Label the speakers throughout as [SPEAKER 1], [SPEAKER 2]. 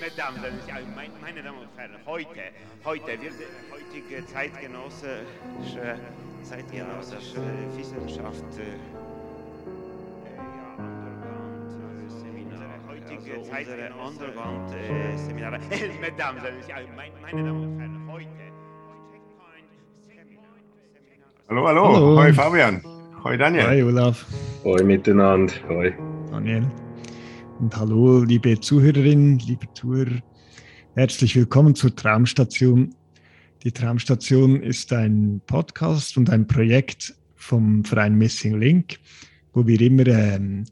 [SPEAKER 1] Mesdames, meine Damen und Herren, heute, heute wird heutige zeitgenössische, zeitgenössische Wissenschaft äh, heutige Zeit Underground-Seminare. Mesdames, meine Damen und Herren, heute.
[SPEAKER 2] Hallo, hallo,
[SPEAKER 3] Hallo.
[SPEAKER 2] Hoi Fabian. Hoi Daniel.
[SPEAKER 3] Hi Olaf,
[SPEAKER 4] Hoi miteinander. Hoi.
[SPEAKER 3] Daniel. Und hallo, liebe Zuhörerinnen, liebe Zuhörer. Herzlich willkommen zur Traumstation. Die Traumstation ist ein Podcast und ein Projekt vom Verein Missing Link, wo wir immer, ähm,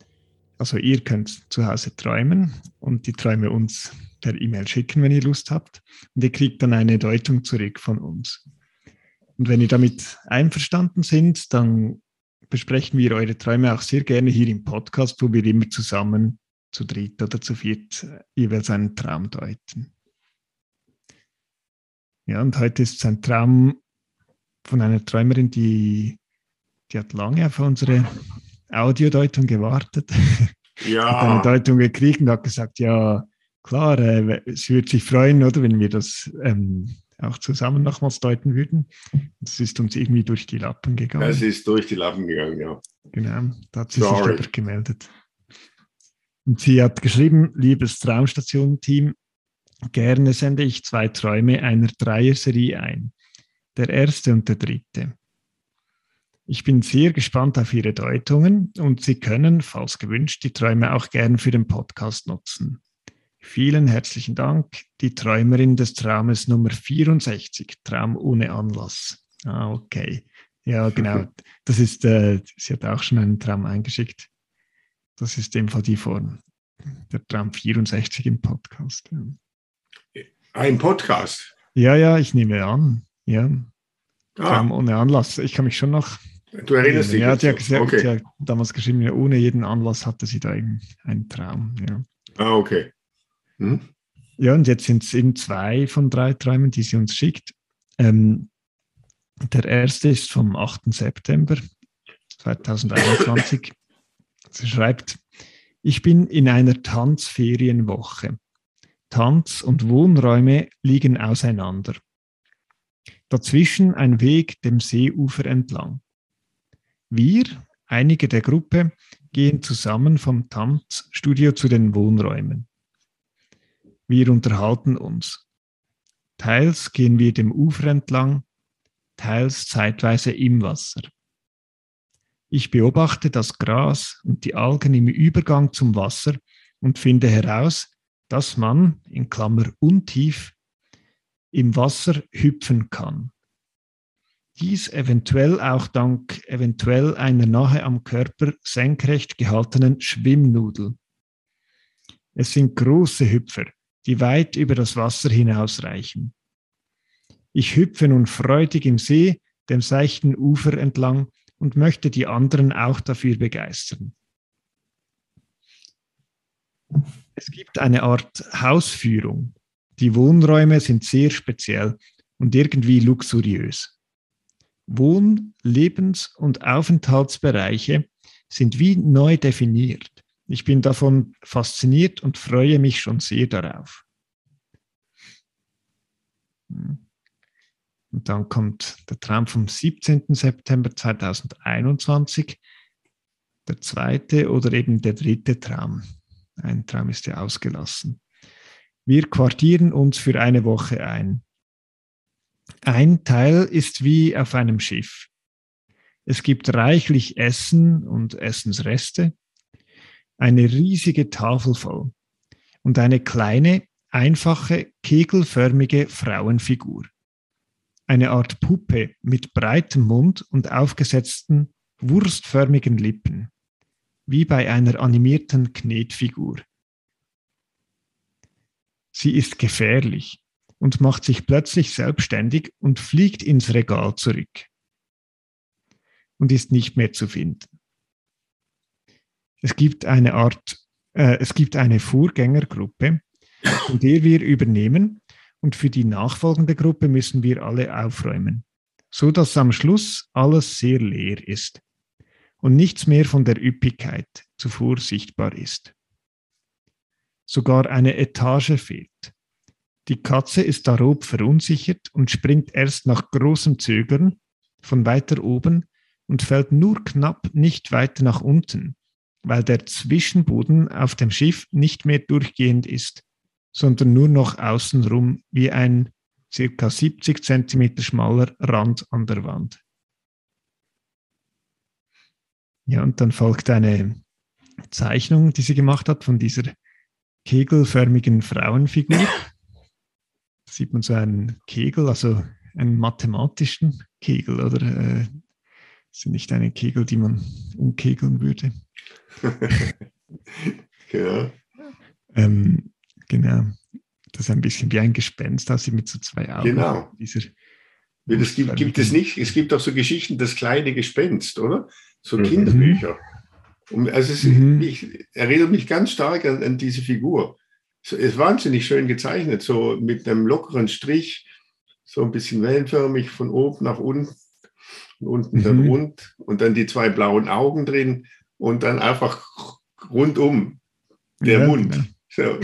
[SPEAKER 3] also ihr könnt zu Hause träumen und die Träume uns per E-Mail schicken, wenn ihr Lust habt. Und ihr kriegt dann eine Deutung zurück von uns. Und wenn ihr damit einverstanden sind, dann besprechen wir eure Träume auch sehr gerne hier im Podcast, wo wir immer zusammen zu dritt oder zu viert äh, jeweils einen Traum deuten. Ja, und heute ist es ein Traum von einer Träumerin, die, die hat lange auf unsere Audiodeutung gewartet, hat eine
[SPEAKER 2] Ja,
[SPEAKER 3] Deutung gekriegt und hat gesagt, ja, klar, äh, sie würde sich freuen, oder, wenn wir das ähm, auch zusammen nochmals deuten würden. Das ist uns irgendwie durch die Lappen gegangen.
[SPEAKER 2] es ist durch die Lappen gegangen, ja.
[SPEAKER 3] Genau, da hat sie
[SPEAKER 2] Sorry.
[SPEAKER 3] sich aber gemeldet. Und sie hat geschrieben, liebes Traumstation-Team, gerne sende ich zwei Träume einer Dreier-Serie ein. Der erste und der dritte. Ich bin sehr gespannt auf Ihre Deutungen und Sie können, falls gewünscht, die Träume auch gern für den Podcast nutzen. Vielen herzlichen Dank, die Träumerin des Traumes Nummer 64, Traum ohne Anlass. Ah, okay. Ja, genau. Das ist, äh, sie hat auch schon einen Traum eingeschickt. Das ist in dem Fall die Form. Der Traum 64 im Podcast. Ja,
[SPEAKER 2] Ein Podcast.
[SPEAKER 3] ja, ja ich nehme an. Ja,
[SPEAKER 2] Ah,
[SPEAKER 3] Traum ohne Anlass. Ich kann mich schon noch.
[SPEAKER 2] du erinnerst dich.
[SPEAKER 3] ja, die hat,
[SPEAKER 2] okay.
[SPEAKER 3] sie hat damals geschrieben, ja, ohne jeden Anlass hatte sie da einen Traum. Ja.
[SPEAKER 2] Ah, okay. Hm?
[SPEAKER 3] Ja, und jetzt sind es eben zwei von drei Träumen, die sie uns schickt. Ähm, der erste ist vom 8. September 2021. sie schreibt, ich bin in einer Tanzferienwoche. Tanz- und Wohnräume liegen auseinander. Dazwischen ein Weg dem Seeufer entlang. Wir, einige der Gruppe, gehen zusammen vom Tanzstudio zu den Wohnräumen. Wir unterhalten uns. Teils gehen wir dem Ufer entlang, teils zeitweise im Wasser. Ich beobachte das Gras und die Algen im Übergang zum Wasser und finde heraus, dass man, in Klammer untief, im Wasser hüpfen kann. Dies eventuell auch dank eventuell einer nahe am Körper senkrecht gehaltenen Schwimmnudel. Es sind große Hüpfer, die weit über das Wasser hinausreichen. Ich hüpfe nun freudig im See, dem seichten Ufer entlang und möchte die anderen auch dafür begeistern. Es gibt eine Art Hausführung. Die Wohnräume sind sehr speziell und irgendwie luxuriös. Wohn-, Lebens- und Aufenthaltsbereiche sind wie neu definiert. Ich bin davon fasziniert und freue mich schon sehr darauf. Hm. Und dann kommt der Traum vom 17. September 2021, der zweite oder eben der dritte Traum. Ein Traum ist ja ausgelassen. Wir quartieren uns für eine Woche ein. Ein Teil ist wie auf einem Schiff. Es gibt reichlich Essen und Essensreste, eine riesige Tafel voll und eine kleine, einfache, kegelförmige Frauenfigur. Eine Art Puppe mit breitem Mund und aufgesetzten, wurstförmigen Lippen, wie bei einer animierten Knetfigur. Sie ist gefährlich und macht sich plötzlich selbstständig und fliegt ins Regal zurück und ist nicht mehr zu finden. Es gibt eine Art, äh, es gibt eine Vorgängergruppe, von der wir übernehmen und für die nachfolgende Gruppe müssen wir alle aufräumen, so dass am Schluss alles sehr leer ist. und nichts mehr von der Üppigkeit zuvor sichtbar ist. Sogar eine Etage fehlt. Die Katze ist darob verunsichert und springt erst nach großem Zögern von weiter oben und fällt nur knapp nicht weiter nach unten, weil der Zwischenboden auf dem Schiff nicht mehr durchgehend ist, sondern nur noch außenrum wie ein circa 70 cm schmaler Rand an der Wand. Ja, und dann folgt eine Zeichnung, die sie gemacht hat von dieser kegelförmigen Frauenfigur. Da sieht man so einen Kegel, also einen mathematischen Kegel, oder äh, sind nicht eine Kegel, die man umkegeln würde.
[SPEAKER 2] ja.
[SPEAKER 3] Ähm, genau. Das ist ein bisschen wie ein Gespenst, aussieht mit so zwei Augen.
[SPEAKER 2] Genau.
[SPEAKER 3] Dieser,
[SPEAKER 2] Das gibt, gibt es nicht. Es gibt auch so Geschichten, das kleine Gespenst, oder? So
[SPEAKER 4] Mhm.
[SPEAKER 2] Kinderbücher. Und also es,
[SPEAKER 3] Mhm.
[SPEAKER 2] ich erinnere mich ganz stark an, an diese Figur. Es ist wahnsinnig schön gezeichnet, so mit einem lockeren Strich, so ein bisschen wellenförmig von oben nach unten und unten dann
[SPEAKER 3] Mhm.
[SPEAKER 2] rund und dann die zwei blauen Augen drin und dann einfach rundum der
[SPEAKER 3] Ja,
[SPEAKER 2] Mund.
[SPEAKER 3] genau.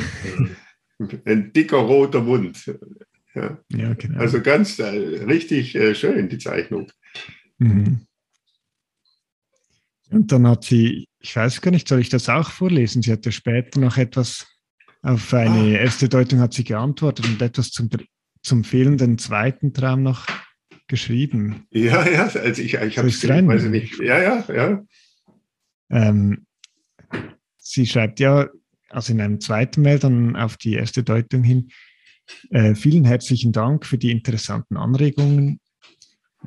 [SPEAKER 2] So. Ein dicker roter Mund. Ja.
[SPEAKER 3] Ja, genau.
[SPEAKER 2] Also ganz äh, richtig äh, schön, die Zeichnung.
[SPEAKER 3] Mhm. Und dann hat sie, ich weiß gar nicht, soll ich das auch vorlesen? Sie hat ja später noch etwas auf eine
[SPEAKER 2] Ah.
[SPEAKER 3] erste Deutung hat sie geantwortet und etwas zum, zum fehlenden zweiten Traum noch geschrieben.
[SPEAKER 2] Ja, ja, also ich, ich habe es weiß ich nicht. Ja, ja, ja.
[SPEAKER 3] Ähm, sie schreibt ja, also in einem zweiten Mail dann auf die erste Deutung hin, äh, vielen herzlichen Dank für die interessanten Anregungen.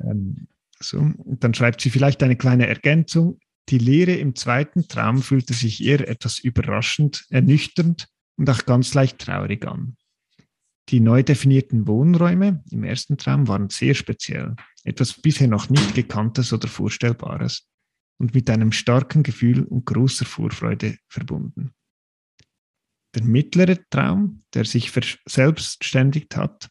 [SPEAKER 3] Ähm, so, dann schreibt sie vielleicht eine kleine Ergänzung. Die Lehre im zweiten Traum fühlte sich eher etwas überraschend, ernüchternd und auch ganz leicht traurig an. Die neu definierten Wohnräume im ersten Traum waren sehr speziell, etwas bisher noch nicht Gekanntes oder Vorstellbares und mit einem starken Gefühl und großer Vorfreude verbunden. Der mittlere Traum, der sich verselbstständigt hat,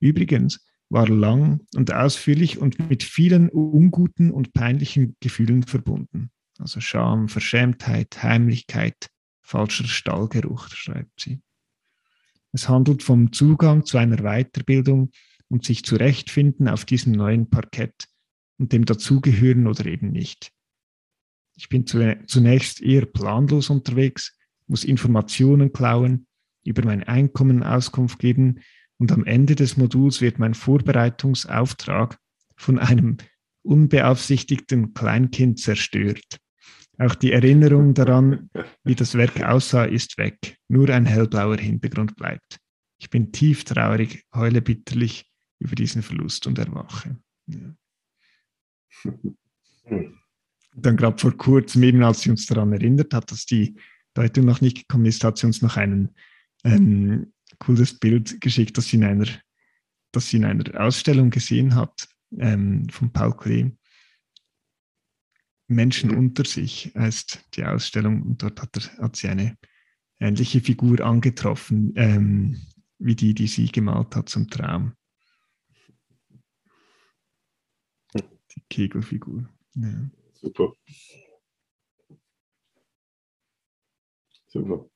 [SPEAKER 3] übrigens war lang und ausführlich und mit vielen unguten und peinlichen Gefühlen verbunden. Also Scham, Verschämtheit, Heimlichkeit, falscher Stallgeruch, schreibt sie. Es handelt vom Zugang zu einer Weiterbildung und sich zurechtfinden auf diesem neuen Parkett und dem dazugehören oder eben nicht. Ich bin zunächst eher planlos unterwegs, muss Informationen klauen, über mein Einkommen Auskunft geben und am Ende des Moduls wird mein Vorbereitungsauftrag von einem unbeaufsichtigten Kleinkind zerstört. Auch die Erinnerung daran, wie das Werk aussah, ist weg. Nur ein hellblauer Hintergrund bleibt. Ich bin tief traurig, heule bitterlich über diesen Verlust und erwache. Ja. Dann gerade vor kurzem, eben als sie uns daran erinnert hat, dass die Deutung noch nicht gekommen ist, hat sie uns noch ein ähm, cooles Bild geschickt, das sie in einer, das sie in einer Ausstellung gesehen hat ähm, von Paul Klee. Menschen
[SPEAKER 2] Mhm.
[SPEAKER 3] unter sich heißt die Ausstellung und dort hat, er, hat sie eine ähnliche Figur angetroffen, ähm, wie die, die sie gemalt hat zum Traum. Die Kegelfigur. Ja.
[SPEAKER 2] Super. Super.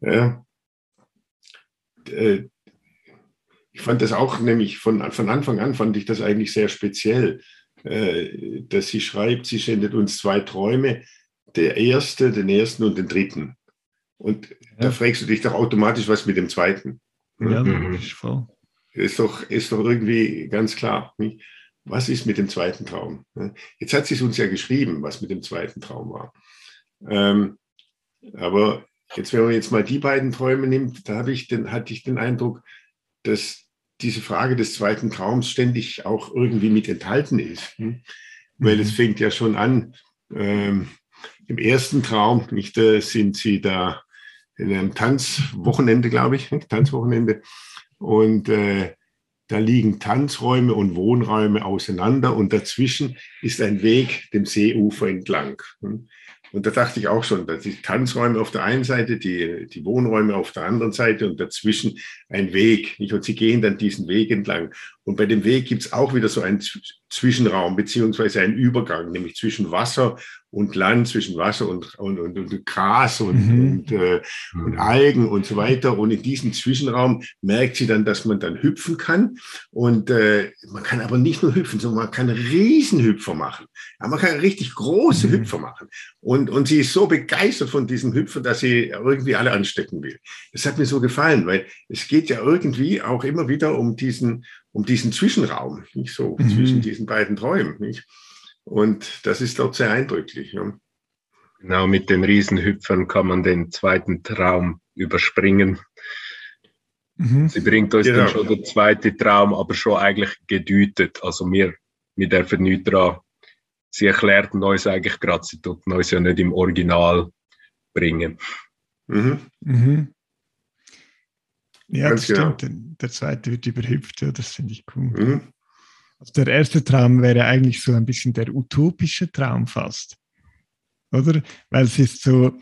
[SPEAKER 2] Ja. Äh, Ich fand das auch nämlich von, von Anfang an fand ich das eigentlich sehr speziell, äh, dass sie schreibt, sie sendet uns zwei Träume, der erste, den ersten und den dritten. Und da fragst du dich doch automatisch, was mit dem zweiten.
[SPEAKER 3] Ja,
[SPEAKER 4] Mhm.
[SPEAKER 3] das ist
[SPEAKER 2] doch, ist doch irgendwie ganz klar. Nicht? Was ist mit dem zweiten Traum? Jetzt hat sie es uns ja geschrieben, was mit dem zweiten Traum war. Ähm, aber jetzt, wenn man jetzt mal die beiden Träume nimmt, da ich den, hatte ich den Eindruck, dass diese Frage des zweiten Traums ständig auch irgendwie mit enthalten ist. Hm? Weil es
[SPEAKER 3] Mhm.
[SPEAKER 2] fängt ja schon an, ähm, im ersten Traum, nicht, äh, sind sie da in einem Tanzwochenende, glaube ich? Tanzwochenende. Und äh, da liegen Tanzräume und Wohnräume auseinander und dazwischen ist ein Weg dem Seeufer entlang. Hm? Und da dachte ich auch schon, dass die Tanzräume auf der einen Seite, die, die Wohnräume auf der anderen Seite und dazwischen ein Weg. Und sie gehen dann diesen Weg entlang. Und bei dem Weg gibt es auch wieder so einen Zwischenraum beziehungsweise einen Übergang, nämlich zwischen Wasser und Land, zwischen Wasser und, und, und, und Gras und, mhm. und, äh, und Algen und so weiter. Und in diesem Zwischenraum merkt sie dann, dass man dann hüpfen kann. Und äh, man kann aber nicht nur hüpfen, sondern man kann Riesenhüpfer machen. Ja, man kann richtig große mhm. Hüpfer machen. Und, und sie ist so begeistert von diesem Hüpfer, dass sie irgendwie alle anstecken will. Das hat mir so gefallen, weil es geht ja irgendwie auch immer wieder um diesen, um diesen Zwischenraum, nicht so mhm. zwischen diesen beiden Träumen. Nicht? Und das ist dort sehr eindrücklich. Ja.
[SPEAKER 4] Genau, mit den Riesenhüpfern kann man den zweiten Traum überspringen. Mhm. Sie bringt uns genau. dann schon der zweite Traum, aber schon eigentlich gedütet. Also mir mit der Vernütra, sie erklärt uns eigentlich gerade, sie tut uns ja nicht im Original bringen.
[SPEAKER 3] Mhm. Mhm. Ja, Ganz das genau. stimmt. Der zweite wird überhüpft, ja, das finde ich cool. Mhm. Also der erste Traum wäre eigentlich so ein bisschen der utopische Traum fast. Oder? Weil es ist so,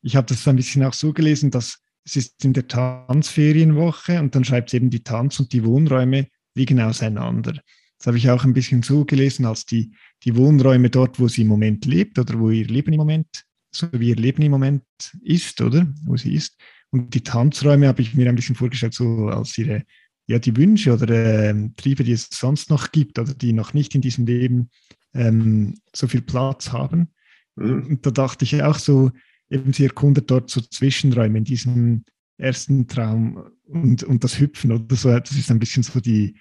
[SPEAKER 3] ich habe das ein bisschen auch so gelesen, dass es ist in der Tanzferienwoche und dann schreibt eben, die Tanz- und die Wohnräume liegen auseinander. Das habe ich auch ein bisschen so gelesen, als die, die Wohnräume dort, wo sie im Moment lebt oder wo ihr Leben im Moment, so wie ihr Leben im Moment ist, oder? Wo sie ist. Und die Tanzräume habe ich mir ein bisschen vorgestellt, so als ihre, ja, die Wünsche oder äh, Triebe, die es sonst noch gibt oder die noch nicht in diesem Leben ähm, so viel Platz haben. Mhm. Und da dachte ich auch so, eben sie erkundet dort so Zwischenräume in diesem ersten Traum und, und das Hüpfen oder so, das ist ein bisschen so die,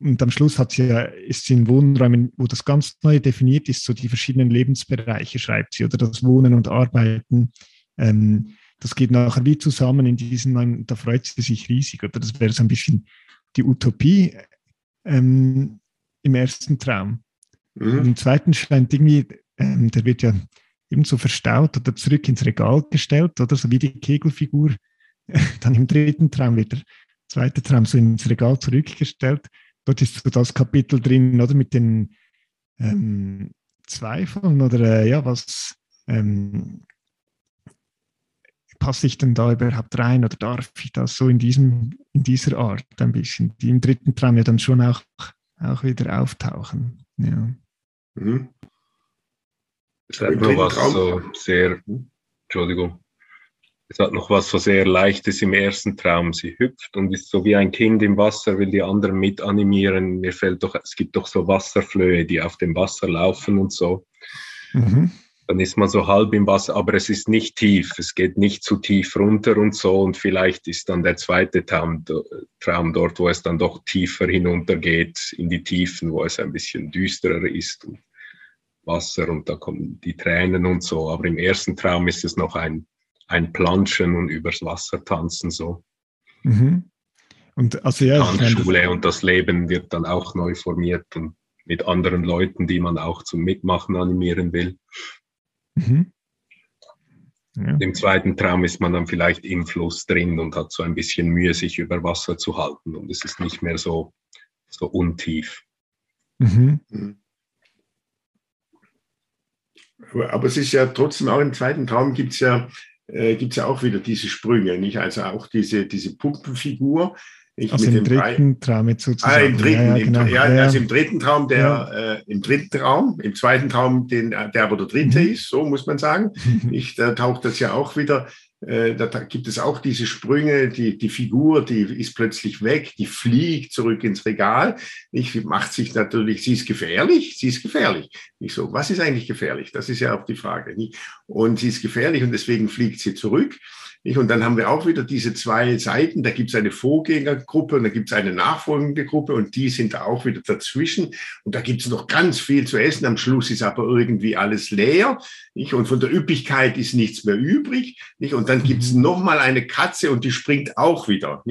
[SPEAKER 3] und am Schluss hat sie ja, ist sie in Wohnräumen, wo das ganz neu definiert ist, so die verschiedenen Lebensbereiche schreibt sie, oder das Wohnen und Arbeiten. Ähm, das geht nachher wie zusammen in diesen, da freut sie sich riesig, oder das wäre so ein bisschen die Utopie ähm, im ersten Traum. Mhm. Und im zweiten scheint irgendwie, ähm, der wird ja ebenso verstaut oder zurück ins Regal gestellt, oder so wie die Kegelfigur. Dann im dritten Traum wird der zweite Traum so ins Regal zurückgestellt. Dort ist so das Kapitel drin, oder mit den ähm, Zweifeln oder äh, ja, was ähm, passe ich denn da überhaupt rein oder darf ich das so in diesem, in dieser Art ein bisschen, die im dritten Traum ja dann schon auch, auch wieder auftauchen. Ja. Mhm.
[SPEAKER 4] Es hat noch was Traum. so sehr, Entschuldigung, es hat noch was so sehr Leichtes im ersten Traum. Sie hüpft und ist so wie ein Kind im Wasser, will die anderen mit animieren. Mir fällt doch, es gibt doch so Wasserflöhe, die auf dem Wasser laufen und so. Mhm. Dann ist man so halb im Wasser, aber es ist nicht tief. Es geht nicht zu tief runter und so. Und vielleicht ist dann der zweite Traum, Traum dort, wo es dann doch tiefer hinuntergeht in die Tiefen, wo es ein bisschen düsterer ist. Und Wasser und da kommen die Tränen und so. Aber im ersten Traum ist es noch ein, ein Planschen und übers Wasser tanzen so. Mhm. Und also ja, Tanzschule und das Leben wird dann auch neu formiert und mit anderen Leuten, die man auch zum Mitmachen animieren will. Mhm. Ja. Im zweiten Traum ist man dann vielleicht im Fluss drin und hat so ein bisschen Mühe, sich über Wasser zu halten und es ist nicht mehr so, so untief. Mhm. mhm.
[SPEAKER 2] Aber es ist ja trotzdem auch im zweiten Traum gibt es ja, äh, gibt's ja auch wieder diese Sprünge, nicht? Also auch diese, diese Pumpenfigur.
[SPEAKER 3] Ich also im dritten Traum jetzt sozusagen.
[SPEAKER 2] Ah, im dritten, ja, ja, genau. ja, also im dritten Traum, der, ja. äh, im dritten Traum, im zweiten Traum, den, der aber der dritte mhm. ist, so muss man sagen. ich, da taucht das ja auch wieder äh, da gibt es auch diese Sprünge, die, die Figur, die ist plötzlich weg, die fliegt zurück ins Regal. Ich macht sich natürlich, sie ist gefährlich, sie ist gefährlich. Ich so, was ist eigentlich gefährlich? Das ist ja auch die Frage. Und sie ist gefährlich und deswegen fliegt sie zurück. Und dann haben wir auch wieder diese zwei Seiten. Da gibt es eine Vorgängergruppe und da gibt es eine nachfolgende Gruppe und die sind auch wieder dazwischen. Und da gibt es noch ganz viel zu essen. Am Schluss ist aber irgendwie alles leer. Und von der Üppigkeit ist nichts mehr übrig. Und dann gibt es mhm. nochmal eine Katze und die springt auch wieder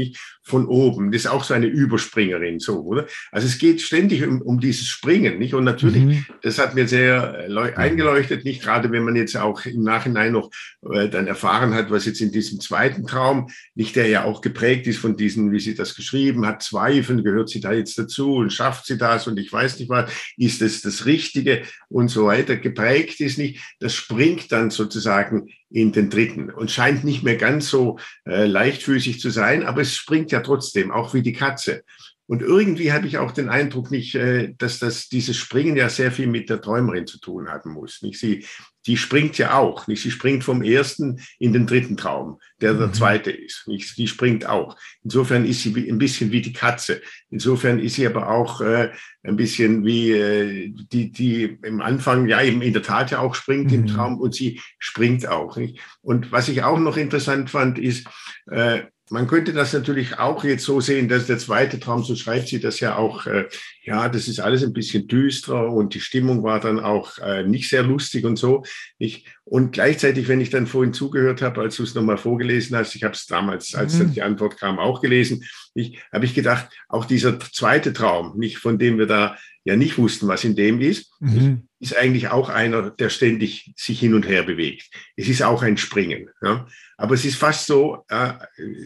[SPEAKER 2] von oben. Das ist auch so eine Überspringerin, so, oder? Also es geht ständig um, um dieses Springen. Nicht? Und natürlich, mhm. das hat mir sehr äh, eingeleuchtet, nicht gerade wenn man jetzt auch im Nachhinein noch äh, dann erfahren hat, was jetzt in diesem diesem zweiten Traum, nicht der ja auch geprägt ist von diesen, wie sie das geschrieben hat, Zweifeln, gehört sie da jetzt dazu und schafft sie das und ich weiß nicht was, ist es das Richtige und so weiter, geprägt ist nicht, das springt dann sozusagen in den dritten und scheint nicht mehr ganz so äh, leichtfüßig zu sein, aber es springt ja trotzdem, auch wie die Katze. Und irgendwie habe ich auch den Eindruck nicht, äh, dass das dieses Springen ja sehr viel mit der Träumerin zu tun haben muss. Nicht? Sie, die springt ja auch. Nicht sie springt vom ersten in den dritten Traum, der der mhm. zweite ist. Nicht die springt auch. Insofern ist sie ein bisschen wie die Katze. Insofern ist sie aber auch äh, ein bisschen wie äh, die, die im Anfang ja eben in der Tat ja auch springt mhm. im Traum und sie springt auch. Nicht? Und was ich auch noch interessant fand, ist äh, man könnte das natürlich auch jetzt so sehen, dass der zweite Traum, so schreibt sie das ja auch, äh, ja, das ist alles ein bisschen düsterer und die Stimmung war dann auch äh, nicht sehr lustig und so. Ich, und gleichzeitig, wenn ich dann vorhin zugehört habe, als du es nochmal vorgelesen hast, ich habe es damals, als mhm. dann die Antwort kam, auch gelesen, ich habe ich gedacht, auch dieser zweite Traum, nicht von dem wir da ja nicht wussten, was in dem ist, mhm. ist eigentlich auch einer, der ständig sich hin und her bewegt. Es ist auch ein Springen. Ja? Aber es ist fast so, äh,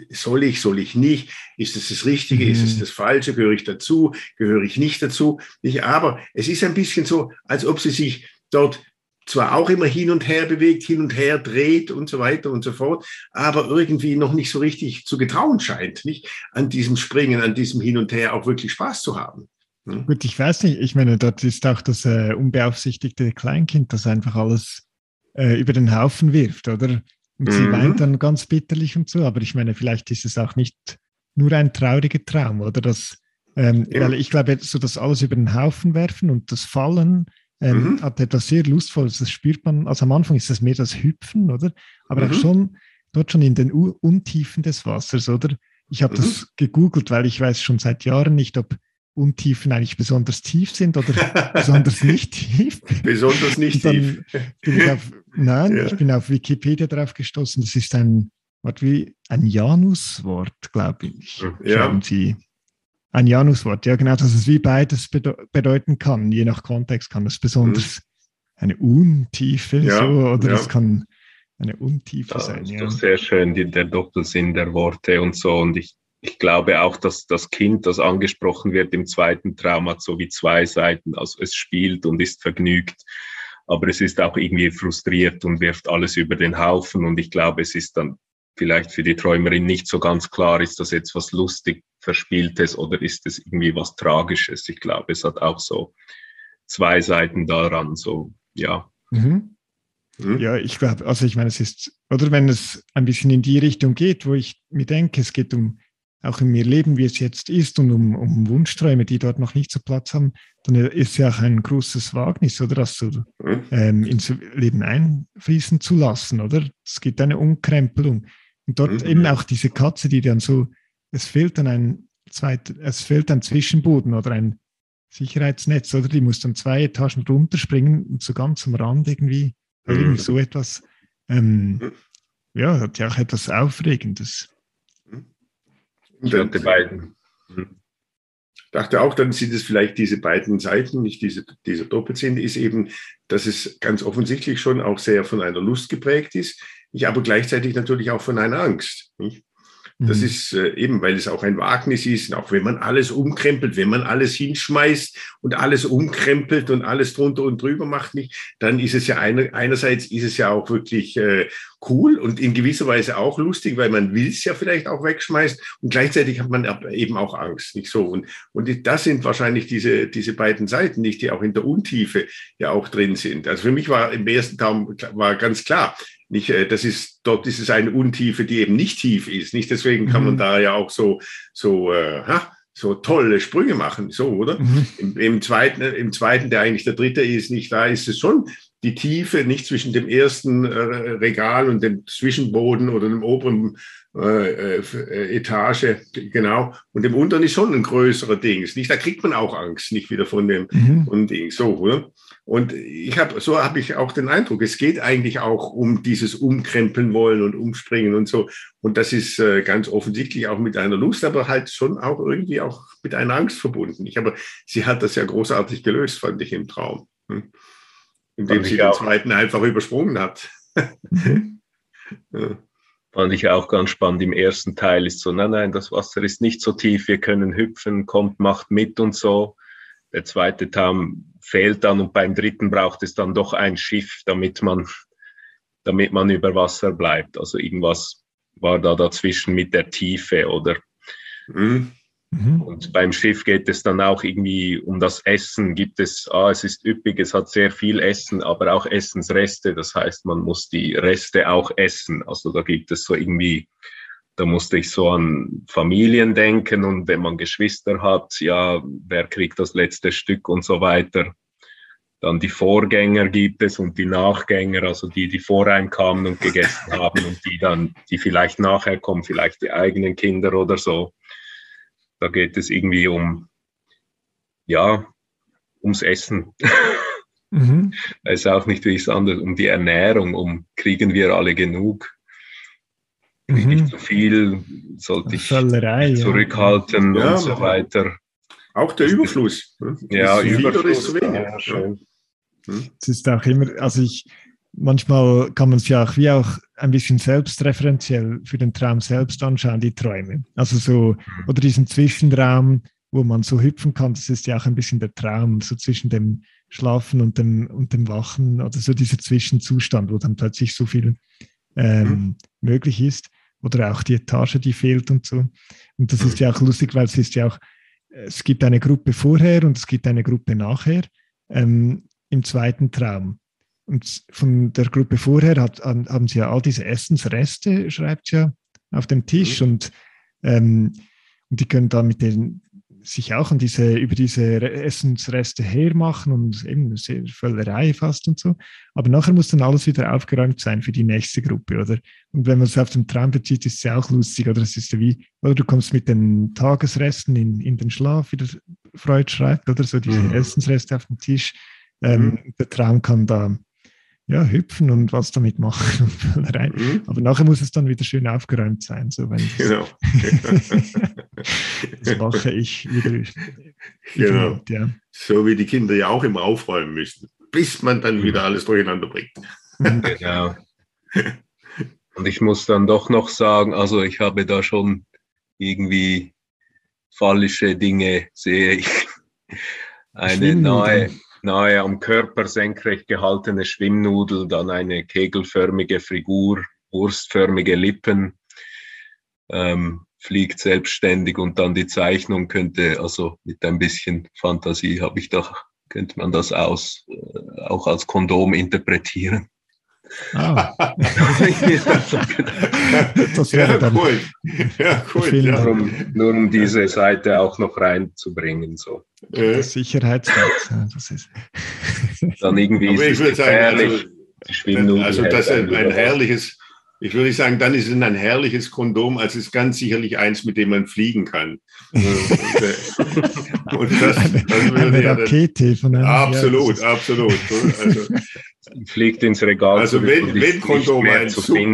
[SPEAKER 2] soll ich, soll ich nicht? Ist es das Richtige? Mhm. Ist es mhm. das Falsche? Gehöre ich dazu? Gehöre ich nicht dazu? Nicht, aber es ist ein bisschen so, als ob sie sich dort zwar auch immer hin und her bewegt, hin und her dreht und so weiter und so fort, aber irgendwie noch nicht so richtig zu getrauen scheint, nicht? An diesem Springen, an diesem Hin und Her auch wirklich Spaß zu haben.
[SPEAKER 3] Hm? Gut, ich weiß nicht, ich meine, dort ist auch das äh, unbeaufsichtigte Kleinkind, das einfach alles äh, über den Haufen wirft, oder? Und mhm. sie weint dann ganz bitterlich und so, aber ich meine, vielleicht ist es auch nicht nur ein trauriger Traum, oder? Das, ähm, ja. Weil ich glaube, so das alles über den Haufen werfen und das Fallen ähm, mhm. hat etwas sehr Lustvolles, das spürt man, also am Anfang ist das mehr das Hüpfen, oder? Aber mhm. auch schon dort schon in den U Untiefen des Wassers, oder? Ich habe das mhm. gegoogelt, weil ich weiß schon seit Jahren nicht, ob Untiefen eigentlich besonders tief sind oder besonders nicht tief.
[SPEAKER 2] Besonders nicht tief.
[SPEAKER 3] Auf, nein, ja. ich bin auf Wikipedia drauf gestoßen. Das ist ein Wort wie ein Januswort, glaube ich. Ja. Schauen Sie. Ein Januswort, ja genau, dass es wie beides bedeuten kann. Je nach Kontext kann es besonders mhm. eine Untiefe ja, so, oder es kann eine Untiefe das sein.
[SPEAKER 4] Das ist ja. doch sehr schön, die, der Doppelsinn der Worte und so. Und ich ich glaube auch, dass das Kind, das angesprochen wird im zweiten Traum, hat so wie zwei Seiten. Also es spielt und ist vergnügt, aber es ist auch irgendwie frustriert und wirft alles über den Haufen. Und ich glaube, es ist dann vielleicht für die Träumerin nicht so ganz klar, ist das jetzt was lustig Verspieltes oder ist es irgendwie was Tragisches? Ich glaube, es hat auch so zwei Seiten daran, so, ja.
[SPEAKER 3] Mhm. Mhm. Ja, ich glaube, also ich meine, es ist, oder wenn es ein bisschen in die Richtung geht, wo ich mir denke, es geht um auch in mir leben, wie es jetzt ist und um, um Wunschträume, die dort noch nicht so Platz haben, dann ist ja auch ein großes Wagnis, oder das so mhm. ähm, ins Leben einfließen zu lassen, oder? Es gibt eine Umkrempelung. Und dort mhm. eben auch diese Katze, die dann so, es fehlt dann ein zweit, es fehlt ein Zwischenboden oder ein Sicherheitsnetz, oder? Die muss dann zwei Etagen runterspringen und so ganz am Rand irgendwie, mhm. irgendwie so etwas, ähm, mhm. ja, hat ja auch etwas Aufregendes.
[SPEAKER 2] Ich dachte beiden. Hm. dachte auch, dann sind es vielleicht diese beiden Seiten, nicht diese, dieser Doppelsinn, ist eben, dass es ganz offensichtlich schon auch sehr von einer Lust geprägt ist, ich aber gleichzeitig natürlich auch von einer Angst. Nicht? Das mhm. ist äh, eben, weil es auch ein Wagnis ist, auch wenn man alles umkrempelt, wenn man alles hinschmeißt und alles umkrempelt und alles drunter und drüber macht, nicht, dann ist es ja eine, einerseits ist es ja auch wirklich äh, cool und in gewisser Weise auch lustig, weil man will es ja vielleicht auch wegschmeißt und gleichzeitig hat man eben auch Angst, nicht so. Und, und das sind wahrscheinlich diese, diese beiden Seiten, nicht, die auch in der Untiefe ja auch drin sind. Also für mich war im ersten Traum war ganz klar, nicht, äh, das ist, dort ist es eine Untiefe, die eben nicht tief ist. Nicht deswegen kann man mhm. da ja auch so, so, äh, ha, so tolle Sprünge machen, so, oder? Mhm. Im, Im, zweiten, Im zweiten, der eigentlich der dritte ist, nicht da ist es schon die Tiefe, nicht zwischen dem ersten äh, Regal und dem Zwischenboden oder dem oberen äh, äh, Etage, genau. Und dem unteren ist schon ein größerer Dings, nicht? Da kriegt man auch Angst, nicht wieder von dem, mhm. Ding, so, oder? Und ich habe, so habe ich auch den Eindruck, es geht eigentlich auch um dieses Umkrempeln wollen und Umspringen und so. Und das ist äh, ganz offensichtlich auch mit einer Lust, aber halt schon auch irgendwie auch mit einer Angst verbunden. Ich aber sie hat das ja großartig gelöst, fand ich im Traum. Hm? Indem sie den zweiten einfach übersprungen hat. Mhm.
[SPEAKER 3] ja.
[SPEAKER 4] Fand ich auch ganz spannend. Im ersten Teil ist so, nein, nein, das Wasser ist nicht so tief, wir können hüpfen, kommt, macht mit und so. Der zweite Traum fehlt dann und beim dritten braucht es dann doch ein Schiff, damit man, damit man über Wasser bleibt. Also irgendwas war da dazwischen mit der Tiefe oder mhm. Mhm. Und beim Schiff geht es dann auch irgendwie um das Essen. Gibt es, ah, es ist üppig, es hat sehr viel Essen, aber auch Essensreste. Das heißt, man muss die Reste auch essen. Also da gibt es so irgendwie, da musste ich so an Familien denken und wenn man Geschwister hat, ja, wer kriegt das letzte Stück und so weiter. Dann die Vorgänger gibt es und die Nachgänger, also die, die vor einem kamen und gegessen haben und die dann, die vielleicht nachher kommen, vielleicht die eigenen Kinder oder so. Da geht es irgendwie um, ja, ums Essen. Mhm. Weiß auch nicht, wie es anders, um die Ernährung, um kriegen wir alle genug. Mhm. Nicht zu viel, sollte ich Völlerei, zurückhalten ja. und so weiter.
[SPEAKER 2] Auch der Überfluss.
[SPEAKER 4] Ne? Ja, Überfluss. Ist ja, schön.
[SPEAKER 3] Es ist auch immer, also ich, manchmal kann man es ja auch wie auch ein bisschen selbstreferenziell für den Traum selbst anschauen, die Träume. Also so, mhm. oder diesen Zwischenraum, wo man so hüpfen kann, das ist ja auch ein bisschen der Traum, so zwischen dem Schlafen und dem, und dem Wachen oder so dieser Zwischenzustand, wo dann plötzlich so viel ähm, mhm. möglich ist. Oder auch die Etage, die fehlt und so. Und das ist ja auch lustig, weil es ist ja auch, es gibt eine Gruppe vorher und es gibt eine Gruppe nachher ähm, im zweiten Traum. Und von der Gruppe vorher hat, haben sie ja all diese Essensreste, schreibt ja, auf dem Tisch. Mhm. Und, ähm, und die können da mit den sich auch an diese, über diese Essensreste hermachen und eben eine Völlerei fast und so. Aber nachher muss dann alles wieder aufgeräumt sein für die nächste Gruppe, oder? Und wenn man es auf den Traum bezieht, ist es ja auch lustig, oder? Es ist ja wie, oder du kommst mit den Tagesresten in, in den Schlaf, wie der Freud schreibt, oder so diese mhm. Essensreste auf dem Tisch. Ähm, mhm. Der Traum kann da ja, hüpfen und was damit machen. Mhm. Aber nachher muss es dann wieder schön aufgeräumt sein. So, wenn genau. das mache ich wieder.
[SPEAKER 2] Genau. Ja. So wie die Kinder ja auch immer aufräumen müssen, bis man dann wieder alles durcheinander bringt.
[SPEAKER 4] Genau. Und ich muss dann doch noch sagen, also ich habe da schon irgendwie falsche Dinge, sehe ich. Eine neue, nahe am Körper senkrecht gehaltene Schwimmnudel, dann eine kegelförmige Figur, wurstförmige Lippen, ähm, fliegt selbstständig und dann die Zeichnung könnte, also mit ein bisschen Fantasie habe ich doch, könnte man das aus, äh, auch als Kondom interpretieren. Ah. das wäre ja, cool. Ja, cool. Ja. Nur, um, nur, um, diese Seite auch noch reinzubringen. So.
[SPEAKER 3] Das Sicherheitsnetz. Das ist
[SPEAKER 4] Dann irgendwie Aber ist es gefährlich.
[SPEAKER 2] Sagen, also, also das ist ein, ein herrliches, ich würde sagen, dann ist es ein herrliches Kondom, als es ganz sicherlich eins, mit dem man fliegen kann. und,
[SPEAKER 3] äh, und das, das eine ja Rakete von einem
[SPEAKER 2] Absolut, ja, absolut. Also,
[SPEAKER 4] Fliegt ins Regal.
[SPEAKER 2] Also wenn, wenn Kondom ein,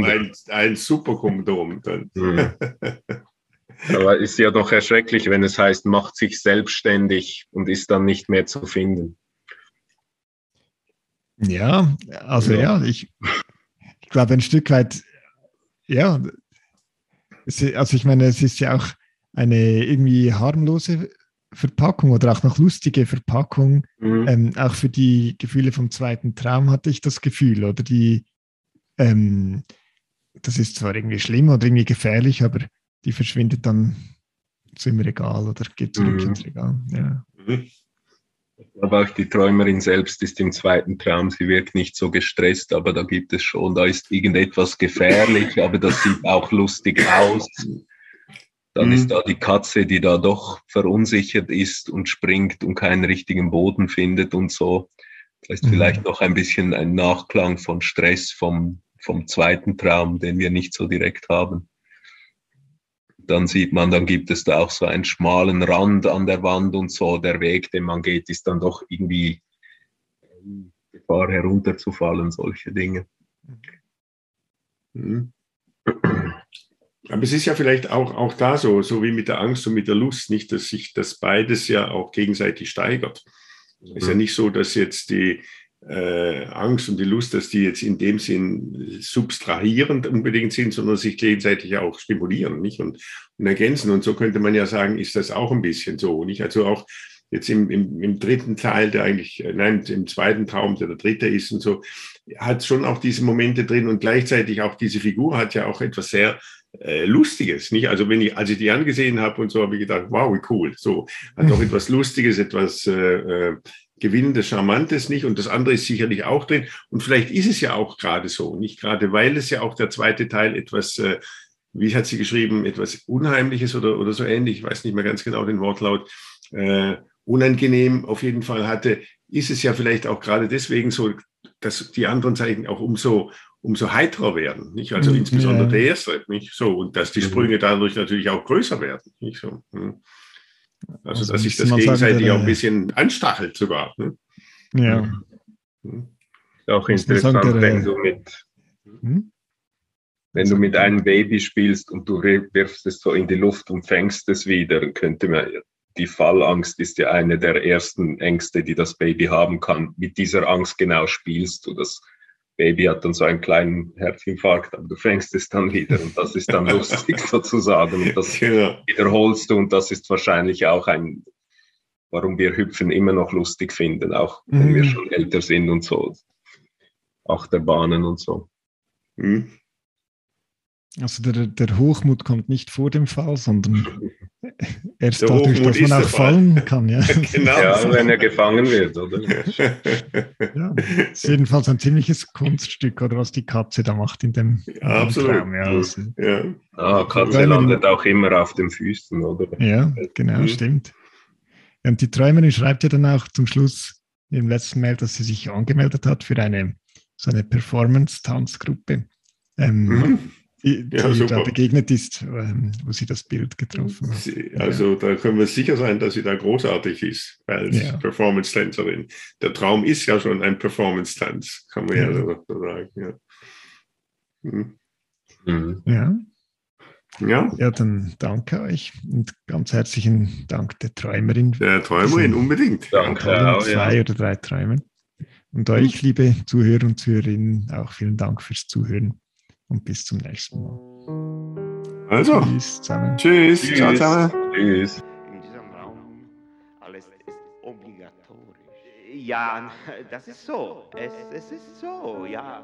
[SPEAKER 2] ein, ein, super Kondom, dann. Hm.
[SPEAKER 4] Aber ist ja doch erschrecklich, wenn es heißt, macht sich selbstständig und ist dann nicht mehr zu finden.
[SPEAKER 3] Ja, also ja, ja ich, ich glaube ein Stück weit ja, also ich meine, es ist ja auch eine irgendwie harmlose Verpackung oder auch noch lustige Verpackung. Mhm. Ähm, auch für die Gefühle vom zweiten Traum hatte ich das Gefühl, oder die, ähm, das ist zwar irgendwie schlimm oder irgendwie gefährlich, aber die verschwindet dann so im Regal oder geht zurück mhm. ins Regal. Ja. Mhm.
[SPEAKER 4] Aber auch die Träumerin selbst ist im zweiten Traum, sie wirkt nicht so gestresst, aber da gibt es schon, da ist irgendetwas gefährlich, aber das sieht auch lustig aus. Dann mhm. ist da die Katze, die da doch verunsichert ist und springt und keinen richtigen Boden findet und so. Das ist mhm. vielleicht noch ein bisschen ein Nachklang von Stress vom, vom zweiten Traum, den wir nicht so direkt haben dann sieht man, dann gibt es da auch so einen schmalen Rand an der Wand und so. Der Weg, den man geht, ist dann doch irgendwie Gefahr herunterzufallen, solche Dinge.
[SPEAKER 2] Mhm. Aber es ist ja vielleicht auch, auch da so, so wie mit der Angst und mit der Lust, nicht, dass sich das beides ja auch gegenseitig steigert. Es ist ja mhm. nicht so, dass jetzt die, äh, Angst und die Lust, dass die jetzt in dem Sinn substrahierend unbedingt sind, sondern sich gegenseitig auch stimulieren nicht? Und, und ergänzen. Und so könnte man ja sagen, ist das auch ein bisschen so. Nicht? Also auch jetzt im, im, im dritten Teil, der eigentlich, äh, nein, im zweiten Traum, der der dritte ist und so, hat schon auch diese Momente drin und gleichzeitig auch diese Figur hat ja auch etwas sehr äh, Lustiges, nicht? Also wenn ich, als ich die angesehen habe und so, habe ich gedacht, wow, wie cool. So, hat auch mhm. etwas Lustiges, etwas äh, äh, Gewinnendes, Charmantes, nicht? Und das andere ist sicherlich auch drin. Und vielleicht ist es ja auch gerade so, nicht? Gerade weil es ja auch der zweite Teil etwas, äh, wie hat sie geschrieben, etwas Unheimliches oder, oder so ähnlich, ich weiß nicht mehr ganz genau den Wortlaut, äh, unangenehm auf jeden Fall hatte, ist es ja vielleicht auch gerade deswegen so, dass die anderen Zeichen auch umso, umso heiterer werden, nicht? Also mhm, insbesondere ja. der erste, nicht? So, und dass die mhm. Sprünge dadurch natürlich auch größer werden, nicht so. Hm. Also, also dass sich das gegenseitig sagen, auch ein bisschen anstachelt sogar. Ne?
[SPEAKER 3] Ja.
[SPEAKER 4] Hm. Auch interessant, sagen, wenn du mit hm? wenn du mit einem Baby spielst und du wirfst es so in die Luft und fängst es wieder, könnte man die Fallangst ist ja eine der ersten Ängste, die das Baby haben kann. Mit dieser Angst genau spielst du. Das Baby hat dann so einen kleinen Herzinfarkt, aber du fängst es dann wieder und das ist dann lustig sozusagen. Und das genau. wiederholst du und das ist wahrscheinlich auch ein, warum wir Hüpfen immer noch lustig finden, auch wenn mhm. wir schon älter sind und so. Auch der Bahnen und so. Mhm.
[SPEAKER 3] Also der, der Hochmut kommt nicht vor dem Fall, sondern erst der dadurch, Hochmut dass man auch fallen kann. Ja.
[SPEAKER 4] genau. ja, wenn er gefangen wird, oder?
[SPEAKER 3] ja, ist jedenfalls ein ziemliches Kunststück, oder was die Katze da macht in dem,
[SPEAKER 2] ja, absolut. Traum.
[SPEAKER 4] Ja, also, ja. Ah, Katze landet auch immer auf den Füßen, oder?
[SPEAKER 3] Ja, genau, mhm. stimmt. Und die Träumerin schreibt ja dann auch zum Schluss im letzten Mail, dass sie sich angemeldet hat für eine so eine Performance-Tanzgruppe. Ähm, mhm die, ja, die da begegnet ist, ähm, wo sie das Bild getroffen hat.
[SPEAKER 2] Also da können wir sicher sein, dass sie da großartig ist als ja. Performance-Tänzerin. Der Traum ist ja schon ein Performance-Tanz, kann man ja, ja so sagen. Ja.
[SPEAKER 3] Hm. Mhm. ja. Ja. ja, dann danke euch und ganz herzlichen Dank der Träumerin.
[SPEAKER 2] Der Träumerin, unbedingt.
[SPEAKER 3] Danke. Auch, zwei ja. oder drei Träumen. Und euch, hm. liebe Zuhörer und Zuhörerinnen, auch vielen Dank fürs Zuhören und bis zum nächsten Mal.
[SPEAKER 2] Also, tschüss zusammen. Tschüss, tschüss. ciao zusammen. Tschüss.
[SPEAKER 1] In diesem Raum alles ist obligatorisch. Ja, das ist so. Es, es ist so, ja.